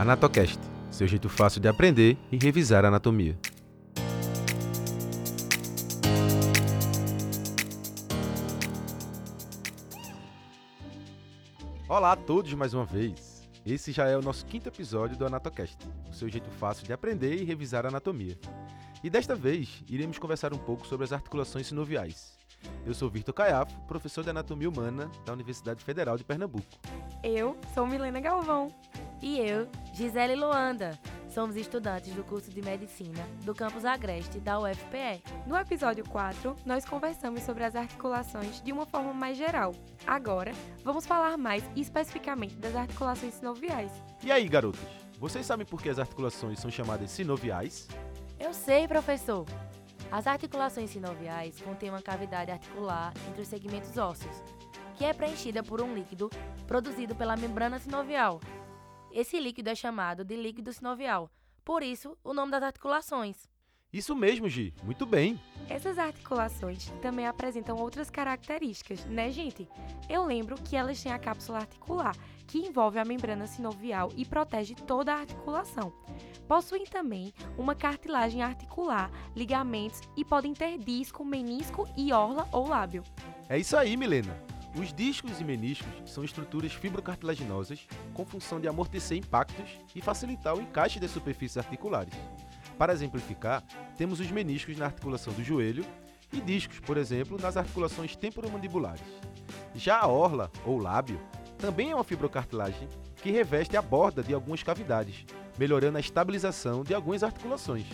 Anatocast, seu jeito fácil de aprender e revisar anatomia. Olá a todos mais uma vez. Esse já é o nosso quinto episódio do Anatocast, o seu jeito fácil de aprender e revisar anatomia. E desta vez, iremos conversar um pouco sobre as articulações sinoviais. Eu sou Victor Caiafo, professor de Anatomia Humana da Universidade Federal de Pernambuco. Eu sou Milena Galvão. E eu, Gisele Luanda. Somos estudantes do curso de Medicina do campus Agreste da UFPE. No episódio 4, nós conversamos sobre as articulações de uma forma mais geral. Agora, vamos falar mais especificamente das articulações sinoviais. E aí, garotos? Vocês sabem por que as articulações são chamadas sinoviais? Eu sei, professor. As articulações sinoviais contêm uma cavidade articular entre os segmentos ósseos, que é preenchida por um líquido produzido pela membrana sinovial. Esse líquido é chamado de líquido sinovial, por isso o nome das articulações. Isso mesmo, Gi. Muito bem. Essas articulações também apresentam outras características, né, gente? Eu lembro que elas têm a cápsula articular, que envolve a membrana sinovial e protege toda a articulação. Possuem também uma cartilagem articular, ligamentos e podem ter disco, menisco e orla ou lábio. É isso aí, Milena. Os discos e meniscos são estruturas fibrocartilaginosas com função de amortecer impactos e facilitar o encaixe das superfícies articulares. Para exemplificar, temos os meniscos na articulação do joelho e discos, por exemplo, nas articulações temporomandibulares. Já a orla, ou lábio, também é uma fibrocartilagem que reveste a borda de algumas cavidades, melhorando a estabilização de algumas articulações.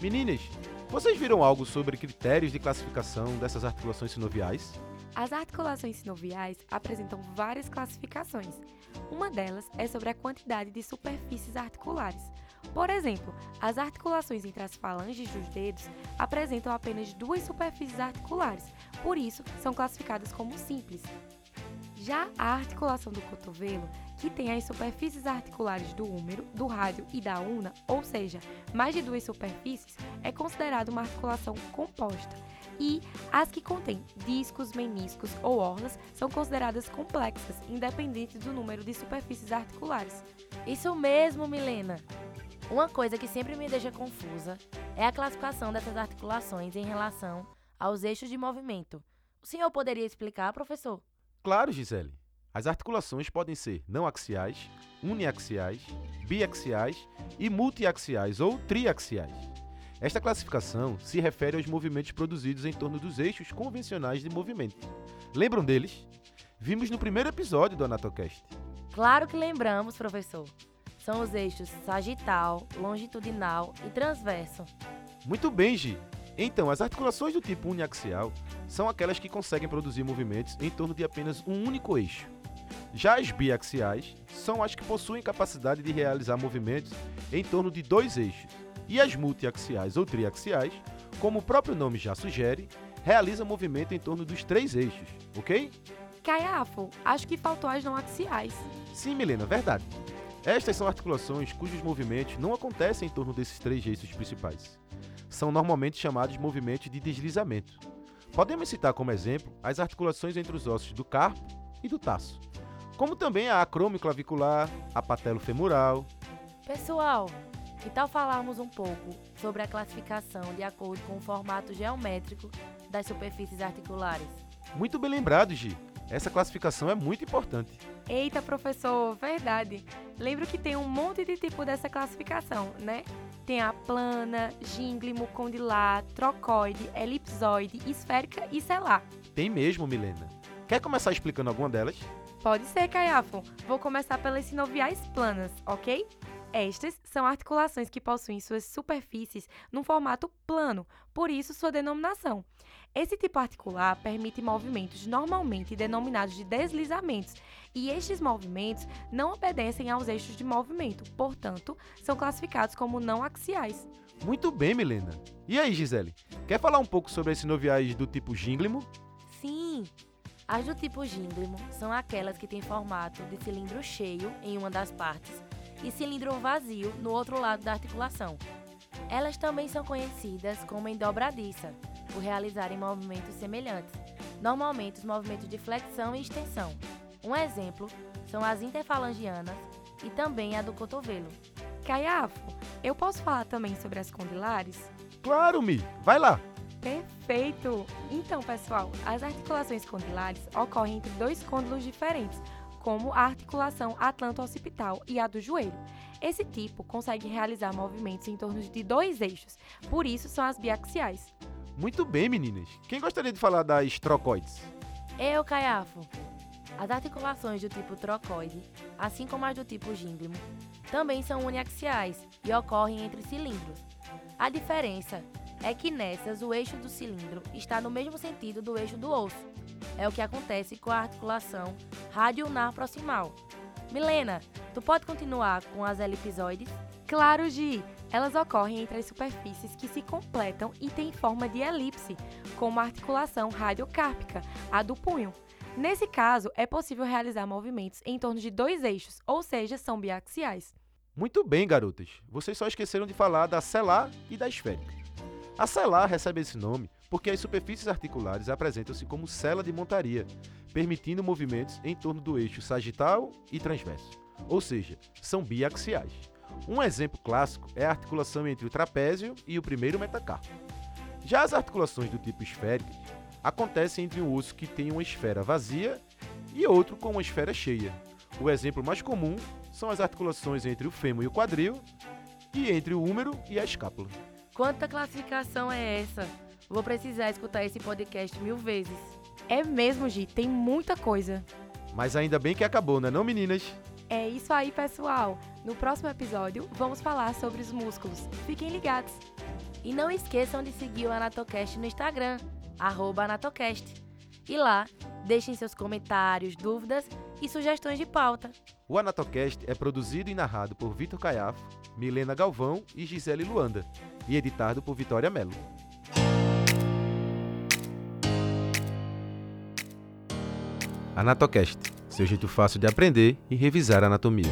Meninas, vocês viram algo sobre critérios de classificação dessas articulações sinoviais? As articulações sinoviais apresentam várias classificações. Uma delas é sobre a quantidade de superfícies articulares. Por exemplo, as articulações entre as falanges dos dedos apresentam apenas duas superfícies articulares, por isso são classificadas como simples. Já a articulação do cotovelo, que tem as superfícies articulares do húmero, do rádio e da una, ou seja, mais de duas superfícies, é considerada uma articulação composta e as que contêm discos, meniscos ou orlas são consideradas complexas, independente do número de superfícies articulares. Isso mesmo, Milena! Uma coisa que sempre me deixa confusa é a classificação dessas articulações em relação aos eixos de movimento. O senhor poderia explicar, professor? Claro, Gisele. As articulações podem ser não axiais, uniaxiais, biaxiais e multiaxiais ou triaxiais. Esta classificação se refere aos movimentos produzidos em torno dos eixos convencionais de movimento. Lembram deles? Vimos no primeiro episódio do Anatocast. Claro que lembramos, professor. São os eixos sagital, longitudinal e transverso. Muito bem, Gi. Então, as articulações do tipo uniaxial são aquelas que conseguem produzir movimentos em torno de apenas um único eixo. Já as biaxiais são as que possuem capacidade de realizar movimentos em torno de dois eixos. E as multiaxiais ou triaxiais, como o próprio nome já sugere, realizam movimento em torno dos três eixos, ok? Caiafo, acho que faltou as não axiais. Sim, Milena, verdade. Estas são articulações cujos movimentos não acontecem em torno desses três eixos principais. São normalmente chamados movimentos de deslizamento. Podemos citar como exemplo as articulações entre os ossos do carpo e do taço, como também a acromioclavicular, a patelofemoral. Pessoal, que tal falarmos um pouco sobre a classificação de acordo com o formato geométrico das superfícies articulares? Muito bem lembrado, Gi. Essa classificação é muito importante. Eita, professor, verdade. Lembro que tem um monte de tipo dessa classificação, né? Tem a plana, gínglimo, condilar, trocoide, elipsoide, esférica e selar. Tem mesmo, Milena. Quer começar explicando alguma delas? Pode ser, Caiafo. Vou começar pelas sinoviais planas, ok? Estas são articulações que possuem suas superfícies num formato plano, por isso sua denominação. Esse tipo articular permite movimentos normalmente denominados de deslizamentos, e estes movimentos não obedecem aos eixos de movimento, portanto, são classificados como não axiais. Muito bem, Milena. E aí, Gisele? Quer falar um pouco sobre as sinoviais do tipo gínglimo? Sim! As do tipo gínglimo são aquelas que têm formato de cilindro cheio em uma das partes e cilindro vazio no outro lado da articulação. Elas também são conhecidas como enddobradiça, por realizarem movimentos semelhantes, normalmente os movimentos de flexão e extensão. Um exemplo são as interfalangianas e também a do cotovelo. Caiafo, eu posso falar também sobre as condylares? Claro, Mi, vai lá! Perfeito! Então, pessoal, as articulações condylares ocorrem entre dois côndilos diferentes, como a articulação atlanto-occipital e a do joelho. Esse tipo consegue realizar movimentos em torno de dois eixos, por isso são as biaxiais. Muito bem, meninas. Quem gostaria de falar das trocoides? Eu, Caiafo. As articulações do tipo trocoide, assim como as do tipo gínglimo, também são uniaxiais e ocorrem entre cilindros. A diferença é que nessas o eixo do cilindro está no mesmo sentido do eixo do osso. É o que acontece com a articulação radioulnar proximal. Milena, tu pode continuar com as elipsoides? Claro, Gi! Elas ocorrem entre as superfícies que se completam e têm forma de elipse, como a articulação radiocárpica, a do punho. Nesse caso, é possível realizar movimentos em torno de dois eixos, ou seja, são biaxiais. Muito bem, garotas. Vocês só esqueceram de falar da celar e da esférica. A celar recebe esse nome porque as superfícies articulares apresentam-se como cela de montaria, permitindo movimentos em torno do eixo sagital e transverso, ou seja, são biaxiais. Um exemplo clássico é a articulação entre o trapézio e o primeiro metacarpo. Já as articulações do tipo esférico acontecem entre um osso que tem uma esfera vazia e outro com uma esfera cheia. O exemplo mais comum são as articulações entre o fêmur e o quadril e entre o húmero e a escápula. Quanta classificação é essa? Vou precisar escutar esse podcast mil vezes. É mesmo, Gi, tem muita coisa. Mas ainda bem que acabou, não é não, meninas? É isso aí, pessoal. No próximo episódio, vamos falar sobre os músculos. Fiquem ligados. E não esqueçam de seguir o Anatocast no Instagram, arroba Anatocast. E lá, deixem seus comentários, dúvidas e sugestões de pauta. O Anatocast é produzido e narrado por Vitor Caiafo, Milena Galvão e Gisele Luanda, e editado por Vitória Mello. Anatocast, seu jeito fácil de aprender e revisar anatomia.